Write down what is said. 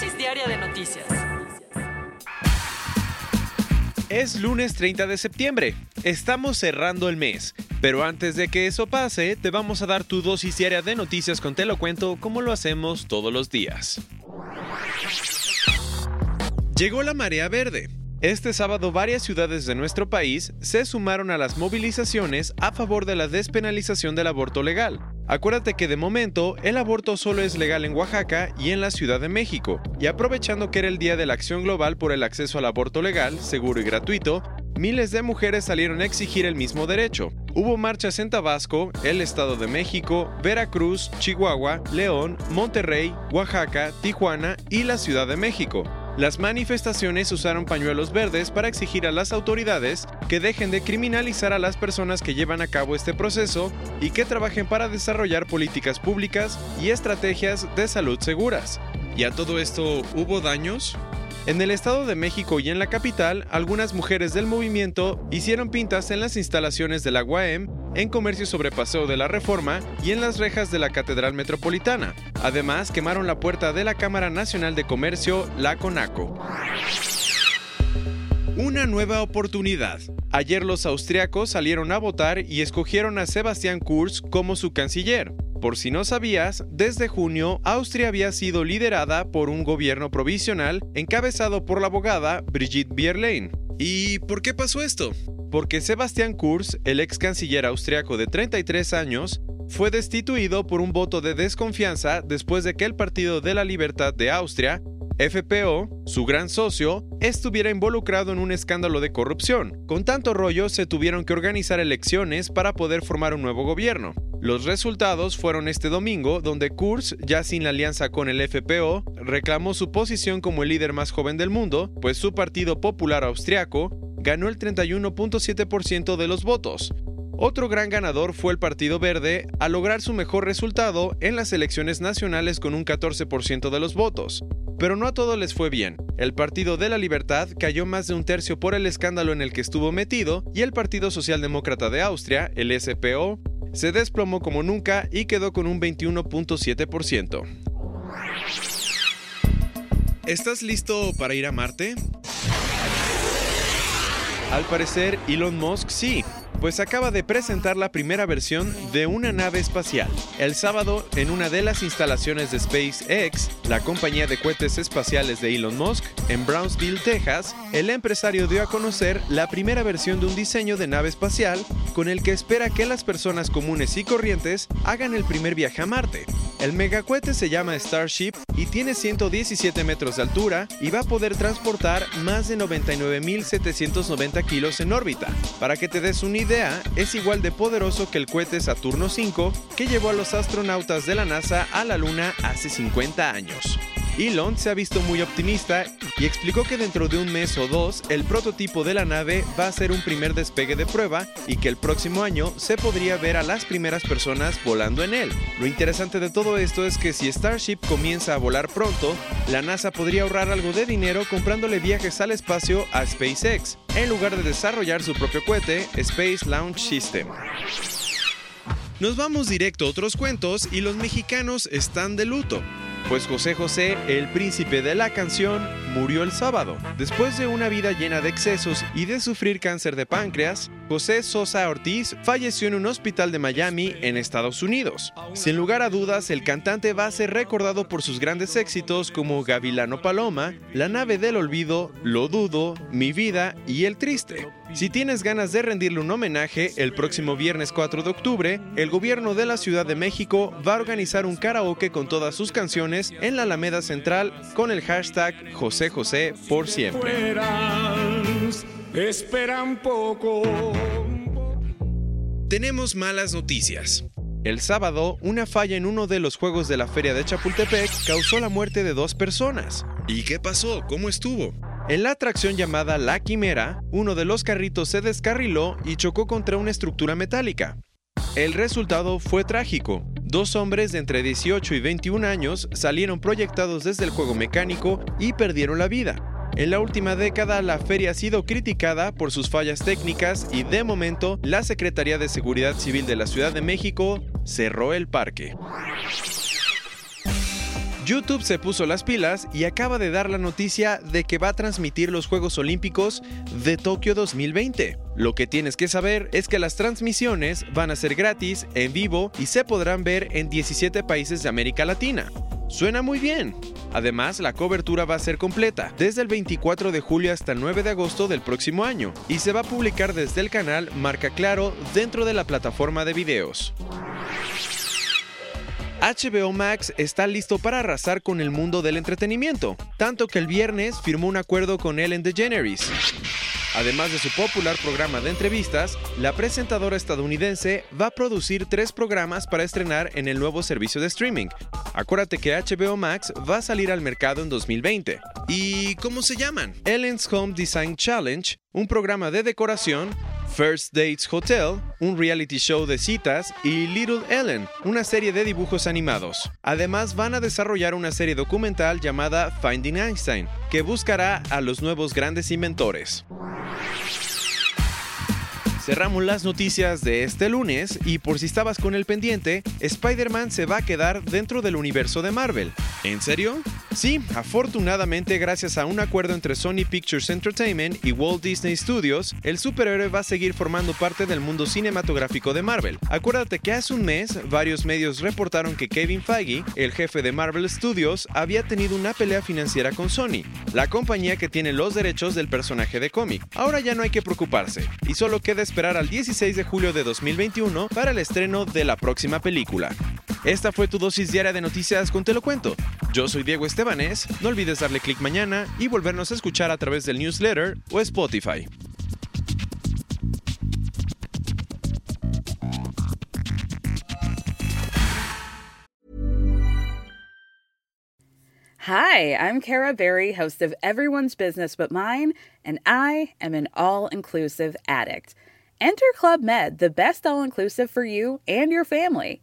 Dosis diaria de noticias. Es lunes 30 de septiembre. Estamos cerrando el mes. Pero antes de que eso pase, te vamos a dar tu dosis diaria de noticias con Te lo cuento como lo hacemos todos los días. Llegó la marea verde. Este sábado varias ciudades de nuestro país se sumaron a las movilizaciones a favor de la despenalización del aborto legal. Acuérdate que de momento el aborto solo es legal en Oaxaca y en la Ciudad de México, y aprovechando que era el Día de la Acción Global por el acceso al aborto legal, seguro y gratuito, miles de mujeres salieron a exigir el mismo derecho. Hubo marchas en Tabasco, el Estado de México, Veracruz, Chihuahua, León, Monterrey, Oaxaca, Tijuana y la Ciudad de México. Las manifestaciones usaron pañuelos verdes para exigir a las autoridades que dejen de criminalizar a las personas que llevan a cabo este proceso y que trabajen para desarrollar políticas públicas y estrategias de salud seguras. ¿Y a todo esto hubo daños? En el Estado de México y en la capital, algunas mujeres del movimiento hicieron pintas en las instalaciones de la UAM, en Comercio sobre Paseo de la Reforma y en las rejas de la Catedral Metropolitana. Además, quemaron la puerta de la Cámara Nacional de Comercio, la CONACO. Una nueva oportunidad. Ayer los austriacos salieron a votar y escogieron a Sebastián Kurz como su canciller. Por si no sabías, desde junio Austria había sido liderada por un gobierno provisional encabezado por la abogada Brigitte Bierlein. ¿Y por qué pasó esto? Porque Sebastián Kurz, el ex canciller austriaco de 33 años, fue destituido por un voto de desconfianza después de que el Partido de la Libertad de Austria FPO, su gran socio, estuviera involucrado en un escándalo de corrupción. Con tanto rollo se tuvieron que organizar elecciones para poder formar un nuevo gobierno. Los resultados fueron este domingo, donde Kurz, ya sin la alianza con el FPO, reclamó su posición como el líder más joven del mundo, pues su Partido Popular Austriaco ganó el 31.7% de los votos, otro gran ganador fue el Partido Verde al lograr su mejor resultado en las elecciones nacionales con un 14% de los votos. Pero no a todos les fue bien. El Partido de la Libertad cayó más de un tercio por el escándalo en el que estuvo metido y el Partido Socialdemócrata de Austria, el SPO, se desplomó como nunca y quedó con un 21.7%. ¿Estás listo para ir a Marte? Al parecer, Elon Musk sí, pues acaba de presentar la primera versión de una nave espacial. El sábado, en una de las instalaciones de SpaceX, la compañía de cohetes espaciales de Elon Musk, en Brownsville, Texas, el empresario dio a conocer la primera versión de un diseño de nave espacial con el que espera que las personas comunes y corrientes hagan el primer viaje a Marte. El megacohete se llama Starship y tiene 117 metros de altura y va a poder transportar más de 99.790 kilos en órbita. Para que te des una idea, es igual de poderoso que el cohete Saturno V que llevó a los astronautas de la NASA a la Luna hace 50 años. Elon se ha visto muy optimista y explicó que dentro de un mes o dos el prototipo de la nave va a ser un primer despegue de prueba y que el próximo año se podría ver a las primeras personas volando en él. Lo interesante de todo esto es que si Starship comienza a volar pronto, la NASA podría ahorrar algo de dinero comprándole viajes al espacio a SpaceX, en lugar de desarrollar su propio cohete, Space Launch System. Nos vamos directo a otros cuentos y los mexicanos están de luto pues José José, el príncipe de la canción, murió el sábado. Después de una vida llena de excesos y de sufrir cáncer de páncreas, José Sosa Ortiz falleció en un hospital de Miami, en Estados Unidos. Sin lugar a dudas, el cantante va a ser recordado por sus grandes éxitos como Gavilano Paloma, La nave del olvido, Lo dudo, Mi vida y El triste. Si tienes ganas de rendirle un homenaje, el próximo viernes 4 de octubre, el gobierno de la Ciudad de México va a organizar un karaoke con todas sus canciones en la Alameda Central con el hashtag José José por siempre. Poco. Tenemos malas noticias. El sábado, una falla en uno de los juegos de la feria de Chapultepec causó la muerte de dos personas. ¿Y qué pasó? ¿Cómo estuvo? En la atracción llamada La Quimera, uno de los carritos se descarriló y chocó contra una estructura metálica. El resultado fue trágico. Dos hombres de entre 18 y 21 años salieron proyectados desde el juego mecánico y perdieron la vida. En la última década, la feria ha sido criticada por sus fallas técnicas y de momento, la Secretaría de Seguridad Civil de la Ciudad de México cerró el parque. YouTube se puso las pilas y acaba de dar la noticia de que va a transmitir los Juegos Olímpicos de Tokio 2020. Lo que tienes que saber es que las transmisiones van a ser gratis, en vivo y se podrán ver en 17 países de América Latina. Suena muy bien. Además, la cobertura va a ser completa, desde el 24 de julio hasta el 9 de agosto del próximo año, y se va a publicar desde el canal Marca Claro dentro de la plataforma de videos. HBO Max está listo para arrasar con el mundo del entretenimiento, tanto que el viernes firmó un acuerdo con Ellen DeGeneres. Además de su popular programa de entrevistas, la presentadora estadounidense va a producir tres programas para estrenar en el nuevo servicio de streaming. Acuérdate que HBO Max va a salir al mercado en 2020. ¿Y cómo se llaman? Ellen's Home Design Challenge, un programa de decoración, First Dates Hotel, un reality show de citas, y Little Ellen, una serie de dibujos animados. Además, van a desarrollar una serie documental llamada Finding Einstein, que buscará a los nuevos grandes inventores. Cerramos las noticias de este lunes y por si estabas con el pendiente, Spider-Man se va a quedar dentro del universo de Marvel. ¿En serio? Sí, afortunadamente gracias a un acuerdo entre Sony Pictures Entertainment y Walt Disney Studios, el superhéroe va a seguir formando parte del mundo cinematográfico de Marvel. Acuérdate que hace un mes varios medios reportaron que Kevin Feige, el jefe de Marvel Studios, había tenido una pelea financiera con Sony, la compañía que tiene los derechos del personaje de cómic. Ahora ya no hay que preocuparse, y solo queda esperar al 16 de julio de 2021 para el estreno de la próxima película. Esta fue tu dosis diaria de noticias con Te lo cuento. Yo soy Diego Estebanés, no olvides darle clic mañana y volvernos a escuchar a través del newsletter o Spotify. Hi, I'm Kara Berry, host of Everyone's Business But Mine, and I am an all inclusive addict. Enter Club Med, the best all inclusive for you and your family.